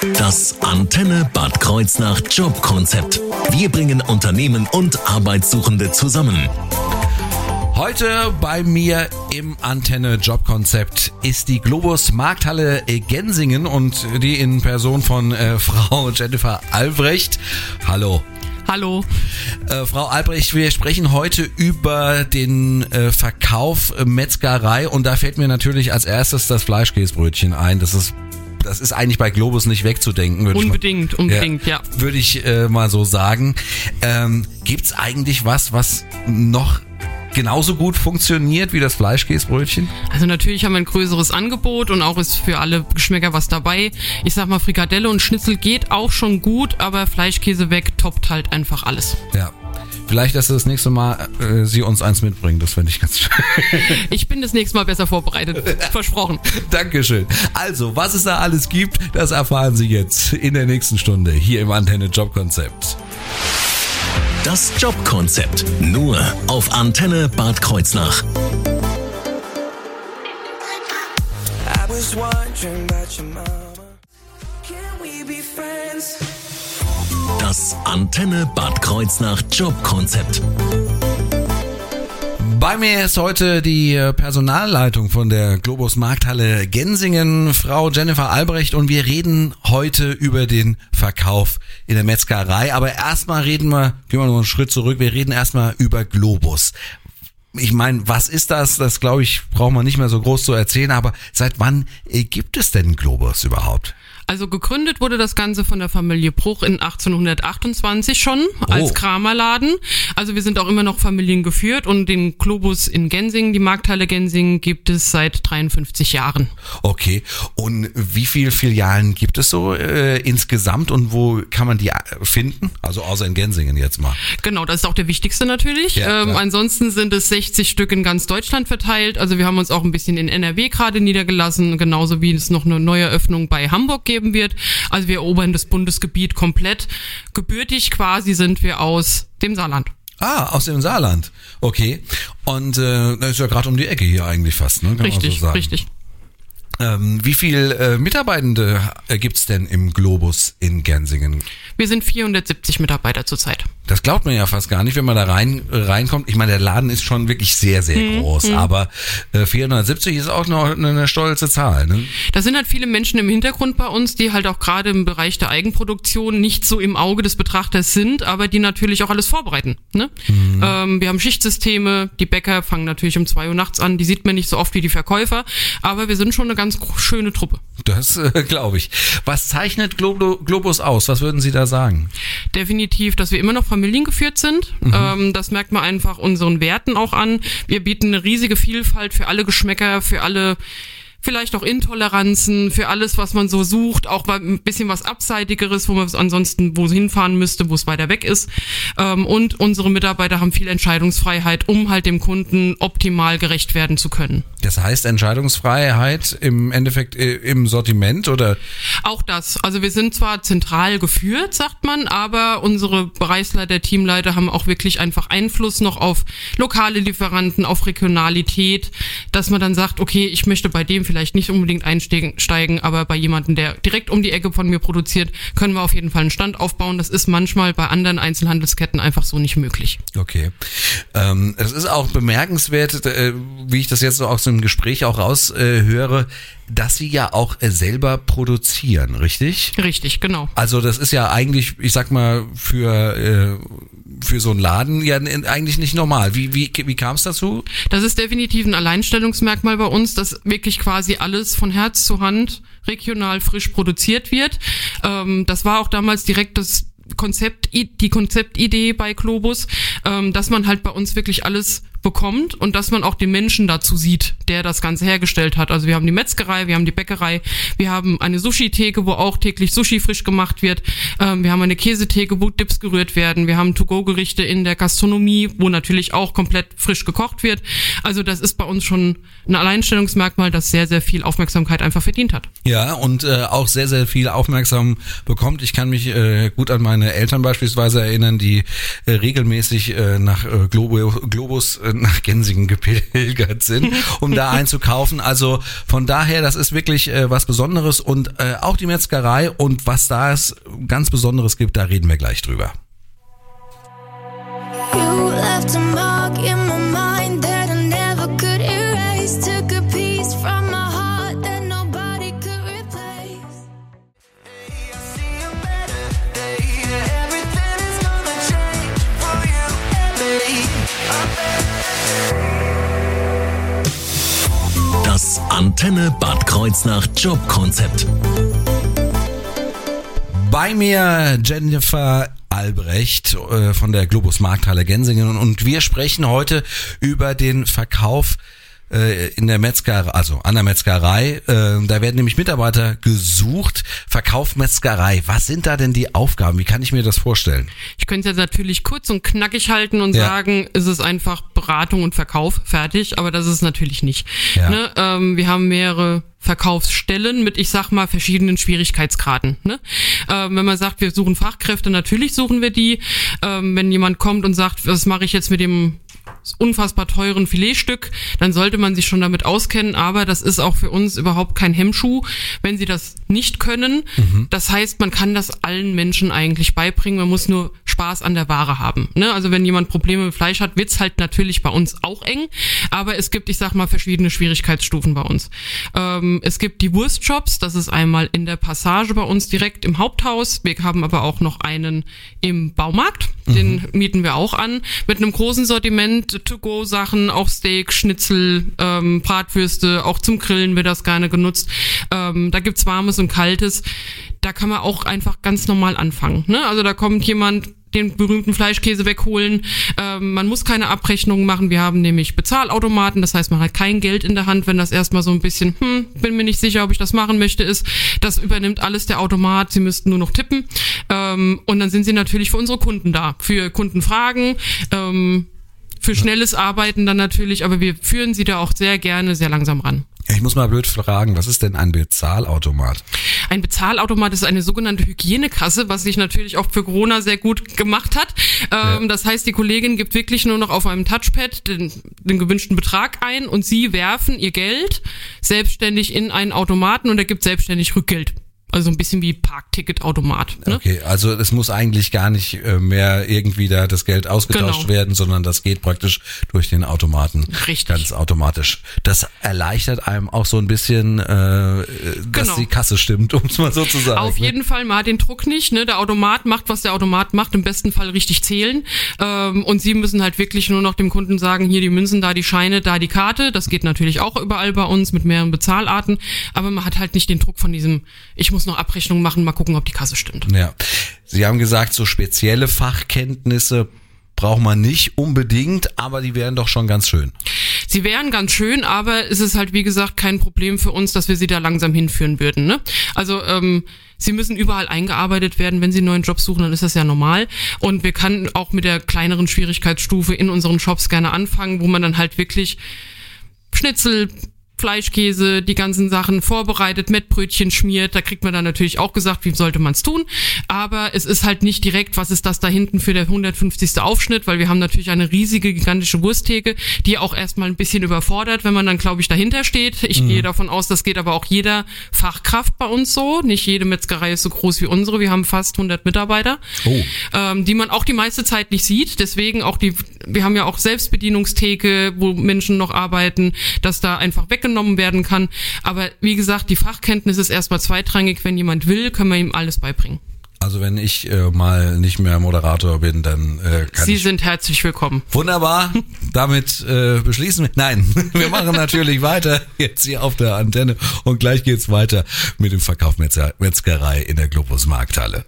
Das Antenne Bad Kreuznach Jobkonzept. Wir bringen Unternehmen und Arbeitssuchende zusammen. Heute bei mir im Antenne Jobkonzept ist die Globus Markthalle Gensingen und die in Person von äh, Frau Jennifer Albrecht. Hallo. Hallo. Äh, Frau Albrecht, wir sprechen heute über den äh, Verkauf Metzgerei und da fällt mir natürlich als erstes das Fleischkäsebrötchen ein. Das ist das ist eigentlich bei Globus nicht wegzudenken. Würde unbedingt, mal, unbedingt, ja. ja. Würde ich äh, mal so sagen. Ähm, Gibt eigentlich was, was noch genauso gut funktioniert wie das Fleischkäsebrötchen? Also natürlich haben wir ein größeres Angebot und auch ist für alle Geschmäcker was dabei. Ich sag mal, Frikadelle und Schnitzel geht auch schon gut, aber Fleischkäse weg toppt halt einfach alles. Ja. Vielleicht, dass das nächste Mal äh, Sie uns eins mitbringen. Das fände ich ganz schön. Ich bin das nächste Mal besser vorbereitet. Versprochen. Dankeschön. Also, was es da alles gibt, das erfahren Sie jetzt in der nächsten Stunde hier im Antenne Jobkonzept. Das Jobkonzept nur auf Antenne Bad Kreuznach. I was wondering about your mama. Can we be friends? Das Antenne Bad Kreuznach Jobkonzept. Bei mir ist heute die äh, Personalleitung von der Globus Markthalle Gensingen, Frau Jennifer Albrecht, und wir reden heute über den Verkauf in der Metzgerei. Aber erstmal reden wir, gehen wir noch einen Schritt zurück, wir reden erstmal über Globus. Ich meine, was ist das? Das glaube ich, braucht man nicht mehr so groß zu erzählen, aber seit wann äh, gibt es denn Globus überhaupt? Also gegründet wurde das Ganze von der Familie Bruch in 1828 schon als Oh. Kramerladen. Also wir sind auch immer noch familiengeführt und den Globus in Gensingen, die Markthalle Gensingen, gibt es seit 53 Jahren. Okay. Und wie viele Filialen gibt es so äh, insgesamt und wo kann man die äh, finden? Also außer in Gensingen jetzt mal. Genau, das ist auch der wichtigste natürlich. Ja, ähm, ansonsten sind es 60 Stück in ganz Deutschland verteilt. Also wir haben uns auch ein bisschen in NRW gerade niedergelassen, genauso wie es noch eine neue Eröffnung bei Hamburg geben wird. Also wir erobern das Bundesgebiet komplett. Gebürtig quasi sind wir aus dem Saarland. Ah, aus dem Saarland. Okay. Und äh, das ist ja gerade um die Ecke hier eigentlich fast, ne? Kann man Richtig, so sagen. richtig. Ähm, wie viel äh, Mitarbeitende äh, gibt's denn im Globus in Gensingen? Wir sind 470 Mitarbeiter zurzeit. Das glaubt man ja fast gar nicht, wenn man da rein äh, reinkommt. Ich meine, der Laden ist schon wirklich sehr, sehr Hm, groß, aber äh, 470 ist auch noch eine, eine stolze Zahl. Ne? Da sind halt viele Menschen im Hintergrund bei uns, die halt auch gerade im Bereich der Eigenproduktion nicht so im Auge des Betrachters sind, aber die natürlich auch alles vorbereiten. Ne? Ähm, wir haben Schichtsysteme, die Bäcker fangen natürlich um zwei Uhr nachts an, die sieht man nicht so oft wie die Verkäufer, aber wir sind schon eine ganz gro- schöne Truppe. Das äh, glaube ich. Was zeichnet Globo, Globus aus? Was würden Sie da sagen? Definitiv, dass wir immer noch familiengeführt sind. Ähm, das merkt man einfach unseren Werten auch an. Wir bieten eine riesige Vielfalt für alle Geschmäcker, für alle vielleicht auch Intoleranzen, für alles, was man so sucht, auch ein bisschen was Abseitigeres, wo man ansonsten wo hinfahren müsste, wo es weiter weg ist. Ähm, und unsere Mitarbeiter haben viel Entscheidungsfreiheit, um halt dem Kunden optimal gerecht werden zu können. Das heißt Entscheidungsfreiheit im Endeffekt äh, im Sortiment oder Auch das. Also wir sind zwar zentral geführt, sagt man, aber unsere Bereichsleiter, Teamleiter haben auch wirklich einfach Einfluss noch auf lokale Lieferanten, auf Regionalität, dass man dann sagt, okay, ich möchte bei dem vielleicht nicht unbedingt einsteigen, steigen, aber bei jemandem, der direkt um die Ecke von mir produziert, können wir auf jeden Fall einen Stand aufbauen. Das ist manchmal bei anderen Einzelhandelsketten einfach so nicht möglich. Okay. Ähm, ist auch bemerkenswert, äh, wie ich das jetzt so aus dem Gespräch auch raushöre, äh, dass Sie ja auch äh, selber produzieren, richtig? Richtig, genau. Also das ist ja eigentlich, ich sag mal, für, äh, für so einen Laden ja eigentlich nicht normal. Wie, wie, wie kam es dazu? Das ist definitiv ein Alleinstellungsmerkmal bei uns, dass wirklich quasi alles von Herz zu Hand regional frisch produziert wird. Ähm, das war auch damals direkt das Konzept, die Konzeptidee bei Globus, ähm, dass man halt bei uns wirklich alles bekommt und dass man auch den Menschen dazu sieht, der das Ganze hergestellt hat. Also wir haben die Metzgerei, wir haben die Bäckerei, wir haben eine Sushi-Theke, wo auch täglich Sushi frisch gemacht wird. Ähm, wir haben eine Käsetheke, wo Dips gerührt werden. Wir haben To-Go-Gerichte in der Gastronomie, wo natürlich auch komplett frisch gekocht wird. Also das ist bei uns schon ein Alleinstellungsmerkmal, das sehr, sehr viel Aufmerksamkeit einfach verdient hat. Ja, und äh, auch sehr, sehr viel aufmerksam bekommt. Ich kann mich äh, gut an meine Eltern beispielsweise erinnern, die äh, regelmäßig äh, nach äh, Globus äh, äh, nach Gensingen gepilgert sind, um da einzukaufen. Also von daher, das ist wirklich äh, was Besonderes und äh, auch die Metzgerei und was da es ganz Besonderes gibt, da reden wir gleich drüber. You left a mark in my mind Antenne Bad Kreuznach Jobkonzept. Bei mir Jennifer Albrecht äh, von der Globus Markthalle Gensingen und wir sprechen heute über den Verkauf äh, in der Metzgerei, also an der Metzgerei. Äh, da werden nämlich Mitarbeiter gesucht. Verkauf Metzgerei. Was sind da denn die Aufgaben? Wie kann ich mir das vorstellen? Ich könnte es jetzt natürlich kurz und knackig halten und Ja. sagen, es ist einfach Beratung und Verkauf, fertig, aber das ist es natürlich nicht. Ja. Ne? Ähm, wir haben mehrere Verkaufsstellen mit, ich sag mal, verschiedenen Schwierigkeitsgraden. Ne? Ähm, wenn man sagt, wir suchen Fachkräfte, natürlich suchen wir die. Ähm, wenn jemand kommt und sagt, was mache ich jetzt mit dem unfassbar teuren Filetstück, dann sollte man sich schon damit auskennen, aber das ist auch für uns überhaupt kein Hemmschuh, wenn sie das nicht können. Das heißt, man kann das allen Menschen eigentlich beibringen, man muss nur Spaß an der Ware haben. Ne? Also wenn jemand Probleme mit Fleisch hat, wird's halt natürlich bei uns auch eng, aber es gibt, ich sag mal, verschiedene Schwierigkeitsstufen bei uns. Ähm, es gibt die Wurstjobs, das ist einmal in der Passage bei uns direkt im Haupthaus. Wir haben aber auch noch einen im Baumarkt, den mieten wir auch an, mit einem großen Sortiment, To-Go-Sachen, auch Steak, Schnitzel, ähm, Bratwürste, auch zum Grillen wird das gerne genutzt. Ähm, da gibt's Warmes und Kaltes. Da kann man auch einfach ganz normal anfangen. Ne? Also da kommt jemand, den berühmten Fleischkäse wegholen. Ähm, man muss keine Abrechnungen machen. Wir haben nämlich Bezahlautomaten, das heißt, man hat kein Geld in der Hand, wenn das erstmal so ein bisschen, hm, bin mir nicht sicher, ob ich das machen möchte, ist. Das übernimmt alles der Automat. Sie müssten nur noch tippen. Ähm, und dann sind sie natürlich für unsere Kunden da. Für Kundenfragen, ähm, für schnelles Arbeiten dann natürlich, aber wir führen sie da auch sehr gerne sehr langsam ran. Ich muss mal blöd fragen, was ist denn ein Bezahlautomat? Ein Bezahlautomat ist eine sogenannte Hygienekasse, was sich natürlich auch für Corona sehr gut gemacht hat. Ähm, Das heißt, die Kollegin gibt wirklich nur noch auf einem Touchpad den, den gewünschten Betrag ein und sie werfen ihr Geld selbstständig in einen Automaten und er gibt selbstständig Rückgeld. Also so ein bisschen wie Parkticketautomat. Ne? Okay, also es muss eigentlich gar nicht äh, mehr irgendwie da das Geld ausgetauscht Genau. werden, sondern das geht praktisch durch den Automaten Richtig. ganz automatisch. Das erleichtert einem auch so ein bisschen, äh, dass Genau. die Kasse stimmt, um es mal so zu sagen. Auf ne? jeden Fall, man hat den Druck nicht. Ne? Der Automat macht, was der Automat macht, im besten Fall richtig zählen. Ähm, und sie müssen halt wirklich nur noch dem Kunden sagen, hier die Münzen, da die Scheine, da die Karte. Das geht natürlich auch überall bei uns mit mehreren Bezahlarten. Aber man hat halt nicht den Druck von diesem, ich muss noch Abrechnungen machen, mal gucken, ob die Kasse stimmt. Ja. Sie haben gesagt, so spezielle Fachkenntnisse braucht man nicht unbedingt, aber die wären doch schon ganz schön. Sie wären ganz schön, aber es ist halt, wie gesagt, kein Problem für uns, dass wir sie da langsam hinführen würden. Ne? Also ähm, sie müssen überall eingearbeitet werden. Wenn sie einen neuen Job suchen, dann ist das ja normal. Und wir können auch mit der kleineren Schwierigkeitsstufe in unseren Shops gerne anfangen, wo man dann halt wirklich Schnitzel, Fleischkäse, die ganzen Sachen vorbereitet, Mettbrötchen schmiert. Da kriegt man dann natürlich auch gesagt, wie sollte man es tun. Aber es ist halt nicht direkt, was ist das da hinten für der 150. Aufschnitt, weil wir haben natürlich eine riesige, gigantische Wursttheke, die auch erstmal ein bisschen überfordert, wenn man dann, glaube ich, dahinter steht. Ich gehe davon aus, das geht aber auch jeder Fachkraft bei uns so. Nicht jede Metzgerei ist so groß wie unsere. Wir haben fast 100 Mitarbeiter, Oh. ähm, die man auch die meiste Zeit nicht sieht. Deswegen auch die, wir haben ja auch Selbstbedienungstheke, wo Menschen noch arbeiten, dass da einfach weggenommen werden kann. Aber wie gesagt, die Fachkenntnis ist erstmal zweitrangig. Wenn jemand will, können wir ihm alles beibringen. Also wenn ich äh, mal nicht mehr Moderator bin, dann äh, kann Sie ich sind herzlich willkommen. Wunderbar, damit äh, beschließen wir. Nein, wir machen natürlich weiter jetzt hier auf der Antenne und gleich geht's weiter mit dem Verkauf Metzgerei in der Globus Markthalle.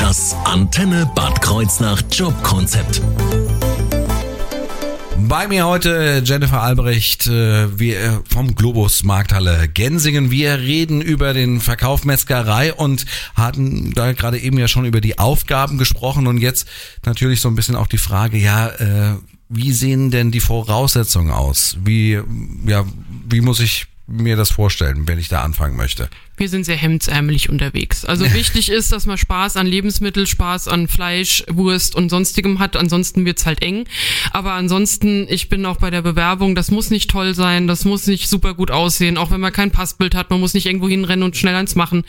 Das Antenne Bad Kreuznach Jobkonzept. Bei mir heute Jennifer Albrecht äh, wir, vom Globus Markthalle Gensingen. Wir reden über den Verkauf Metzgerei und hatten da gerade eben ja schon über die Aufgaben gesprochen und jetzt natürlich so ein bisschen auch die Frage, ja, äh, wie sehen denn die Voraussetzungen aus? Wie, ja, wie muss ich mir das vorstellen, wenn ich da anfangen möchte? Wir sind sehr hemdsärmelig unterwegs. Also wichtig ist, dass man Spaß an Lebensmittel, Spaß an Fleisch, Wurst und sonstigem hat. Ansonsten wird's halt eng. Aber ansonsten, ich bin auch bei der Bewerbung, das muss nicht toll sein, das muss nicht super gut aussehen, auch wenn man kein Passbild hat, man muss nicht irgendwo hinrennen und schnell eins machen.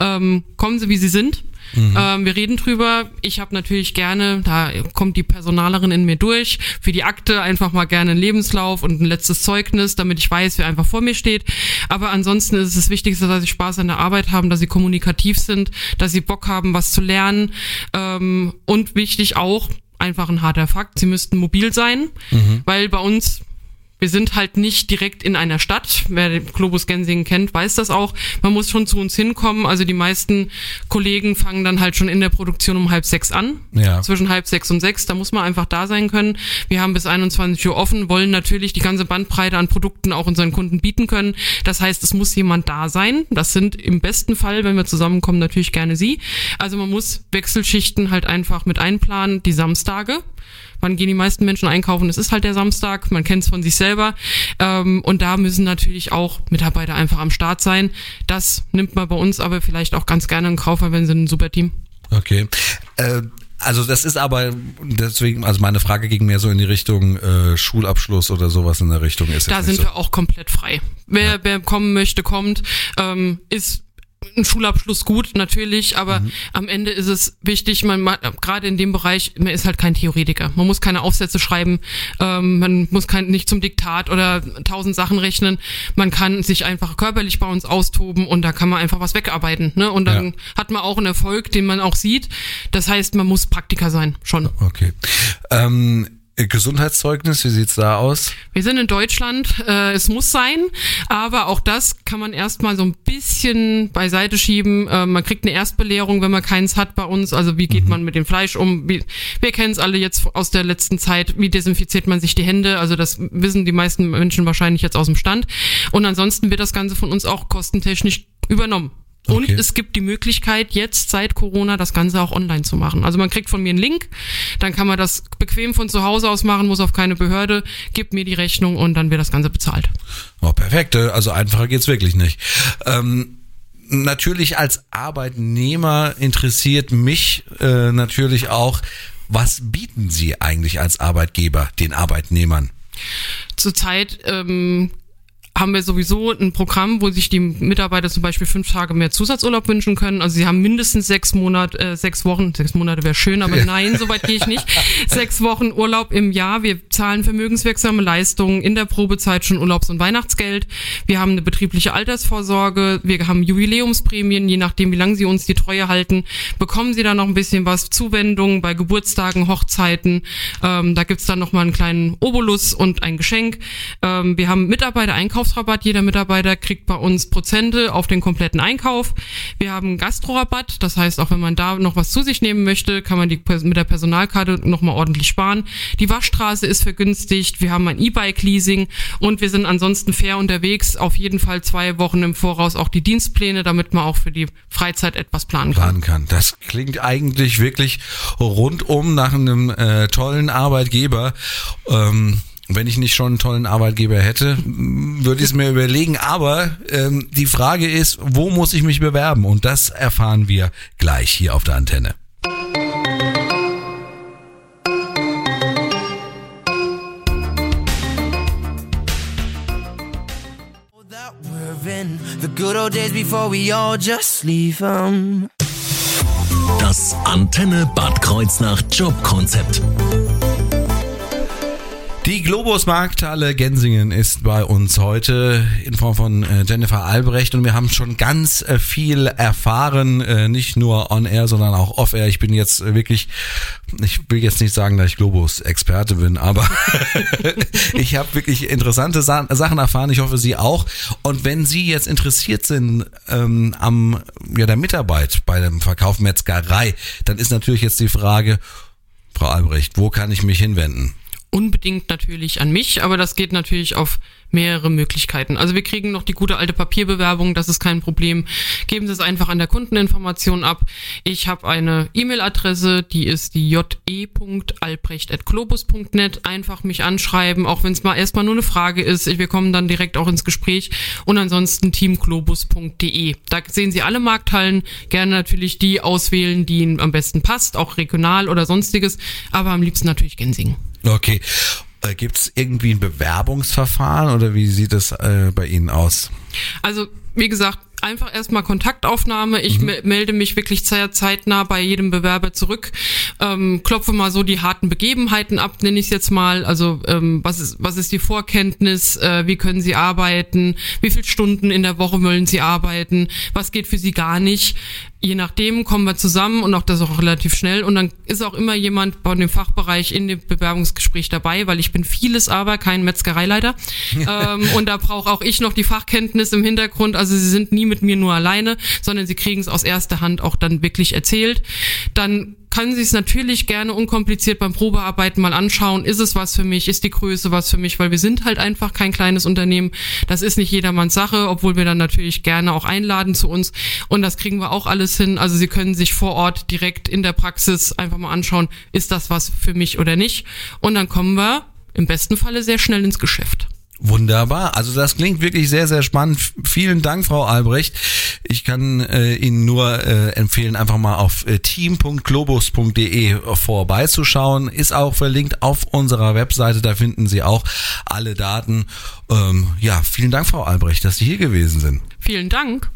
Ähm, kommen Sie, wie Sie sind. Ähm, wir reden drüber. Ich habe natürlich gerne, da kommt die Personalerin in mir durch, für die Akte einfach mal gerne einen Lebenslauf und ein letztes Zeugnis, damit ich weiß, wer einfach vor mir steht. Aber ansonsten ist es das Wichtigste, dass sie Spaß an der Arbeit haben, dass sie kommunikativ sind, dass sie Bock haben, was zu lernen. Ähm, und wichtig auch, einfach ein harter Fakt, sie müssten mobil sein, weil bei uns wir sind halt nicht direkt in einer Stadt. Wer den Globus Gensingen kennt, weiß das auch. Man muss schon zu uns hinkommen. Also die meisten Kollegen fangen dann halt schon in der Produktion um halb sechs an. Ja. Zwischen halb sechs und sechs. Da muss man einfach da sein können. Wir haben bis 21 Uhr offen, wollen natürlich die ganze Bandbreite an Produkten auch unseren Kunden bieten können. Das heißt, es muss jemand da sein. Das sind im besten Fall, wenn wir zusammenkommen, natürlich gerne Sie. Also man muss Wechselschichten halt einfach mit einplanen. Die Samstage. Wann gehen die meisten Menschen einkaufen? Es ist halt der Samstag, man kennt es von sich selber. Ähm, und da müssen natürlich auch Mitarbeiter einfach am Start sein. Das nimmt man bei uns aber vielleicht auch ganz gerne in Kauf, wir sind ein super Team. Okay. Äh, also das ist aber deswegen, also meine Frage ging mehr so in die Richtung äh, Schulabschluss oder sowas in der Richtung ist Da sind so. wir auch komplett frei. Wer, wer kommen möchte, kommt. Ähm, ist ein Schulabschluss gut, natürlich, aber Mhm. am Ende ist es wichtig, man ma- gerade in dem Bereich, man ist halt kein Theoretiker. Man muss keine Aufsätze schreiben, ähm, man muss kein, nicht zum Diktat oder tausend Sachen rechnen. Man kann sich einfach körperlich bei uns austoben und da kann man einfach was wegarbeiten. Ne? Und dann Ja. hat man auch einen Erfolg, den man auch sieht. Das heißt, man muss Praktiker sein, schon. Okay. Ähm, Gesundheitszeugnis, wie sieht's da aus? Wir sind in Deutschland, äh, es muss sein, aber auch das kann man erstmal so ein bisschen beiseite schieben. Äh, man kriegt eine Erstbelehrung, wenn man keins hat bei uns. Also wie geht man mit dem Fleisch um? Wie, wir kennen es alle jetzt aus der letzten Zeit. Wie desinfiziert man sich die Hände? Also das wissen die meisten Menschen wahrscheinlich jetzt aus dem Stand. Und ansonsten wird das Ganze von uns auch kostentechnisch übernommen. Und Okay. es gibt die Möglichkeit, jetzt seit Corona das Ganze auch online zu machen. Also man kriegt von mir einen Link, dann kann man das bequem von zu Hause aus machen, muss auf keine Behörde, gibt mir die Rechnung und dann wird das Ganze bezahlt. Oh, perfekt. Also einfacher geht's wirklich nicht. Ähm, natürlich als Arbeitnehmer interessiert mich äh, natürlich auch, was bieten Sie eigentlich als Arbeitgeber den Arbeitnehmern? Zurzeit ähm, haben wir sowieso ein Programm, wo sich die Mitarbeiter zum Beispiel fünf Tage mehr Zusatzurlaub wünschen können. Also sie haben mindestens sechs Monate, äh, sechs Wochen, sechs Monate wäre schön, aber nein, soweit gehe ich nicht. Sechs Wochen Urlaub im Jahr. Wir zahlen vermögenswirksame Leistungen in der Probezeit schon Urlaubs- und Weihnachtsgeld. Wir haben eine betriebliche Altersvorsorge. Wir haben Jubiläumsprämien, je nachdem, wie lange sie uns die Treue halten, bekommen sie dann noch ein bisschen was. Zuwendungen bei Geburtstagen, Hochzeiten. Ähm, da gibt's dann noch mal einen kleinen Obolus und ein Geschenk. Ähm, wir haben Mitarbeiter-Einkaufsrabatt. Jeder Mitarbeiter kriegt bei uns Prozente auf den kompletten Einkauf. Wir haben Gastrorabatt. Das heißt, auch wenn man da noch was zu sich nehmen möchte, kann man die mit der Personalkarte noch mal ordentlich sparen. Die Waschstraße ist vergünstigt. Wir haben ein E-Bike-Leasing und wir sind ansonsten fair unterwegs. Auf jeden Fall zwei Wochen im Voraus auch die Dienstpläne, damit man auch für die Freizeit etwas planen kann. planen kann. Das klingt eigentlich wirklich rundum nach einem äh, tollen Arbeitgeber. Ähm, wenn ich nicht schon einen tollen Arbeitgeber hätte, würde ich es mir überlegen. Aber ähm, die Frage ist, wo muss ich mich bewerben? Und das erfahren wir gleich hier auf der Antenne. Das Antenne Bad Kreuznach Jobkonzept. Die Globus Markthalle Gensingen ist bei uns heute in Form von äh, Jennifer Albrecht und wir haben schon ganz äh, viel erfahren, äh, nicht nur on air, sondern auch off air. Ich bin jetzt wirklich, ich will jetzt nicht sagen, dass ich Globus Experte bin, aber ich habe wirklich interessante Sa Sachen erfahren. Ich hoffe, Sie auch. Und wenn Sie jetzt interessiert sind ähm, am ja der Mitarbeit bei dem Verkauf Metzgerei, dann ist natürlich jetzt die Frage, Frau Albrecht, wo kann ich mich hinwenden? Unbedingt natürlich an mich, aber das geht natürlich auf mehrere Möglichkeiten. Also wir kriegen noch die gute alte Papierbewerbung, das ist kein Problem. Geben Sie es einfach an der Kundeninformation ab. Ich habe eine E-Mail-Adresse, die ist die je.albrecht.globus.net. Einfach mich anschreiben, auch wenn es mal erstmal nur eine Frage ist. Wir kommen dann direkt auch ins Gespräch. Und ansonsten teamglobus.de. Da sehen Sie alle Markthallen. Gerne natürlich die auswählen, die Ihnen am besten passt, auch regional oder sonstiges. Aber am liebsten natürlich Gensingen. Okay. Äh, Gibt es irgendwie ein Bewerbungsverfahren oder wie sieht es äh, bei Ihnen aus? Also, wie gesagt, einfach erstmal Kontaktaufnahme. Ich me melde mich wirklich sehr zeitnah bei jedem Bewerber zurück, ähm, klopfe mal so die harten Begebenheiten ab, nenne ich es jetzt mal. Also ähm, was ist was ist die Vorkenntnis? Äh, wie können Sie arbeiten? Wie viele Stunden in der Woche wollen Sie arbeiten? Was geht für Sie gar nicht? Je nachdem kommen wir zusammen und auch das auch relativ schnell. Und dann ist auch immer jemand bei dem Fachbereich in dem Bewerbungsgespräch dabei, weil ich bin vieles aber kein Metzgereileiter. ähm, und da brauche auch ich noch die Fachkenntnis im Hintergrund. Also sie sind nie mit mir nur alleine, sondern sie kriegen es aus erster Hand auch dann wirklich erzählt. Dann können Sie es natürlich gerne unkompliziert beim Probearbeiten mal anschauen. Ist es was für mich? Ist die Größe was für mich? Weil wir sind halt einfach kein kleines Unternehmen. Das ist nicht jedermanns Sache, obwohl wir dann natürlich gerne auch einladen zu uns. Und das kriegen wir auch alles hin. Also Sie können sich vor Ort direkt in der Praxis einfach mal anschauen, ist das was für mich oder nicht? Und dann kommen wir im besten Falle sehr schnell ins Geschäft. Wunderbar. Also das klingt wirklich sehr, sehr spannend. Vielen Dank, Frau Albrecht. Ich kann äh, Ihnen nur äh, empfehlen, einfach mal auf äh, team.globus.de vorbeizuschauen. Ist auch verlinkt auf unserer Webseite. Da finden Sie auch alle Daten. Ähm, ja, vielen Dank, Frau Albrecht, dass Sie hier gewesen sind. Vielen Dank.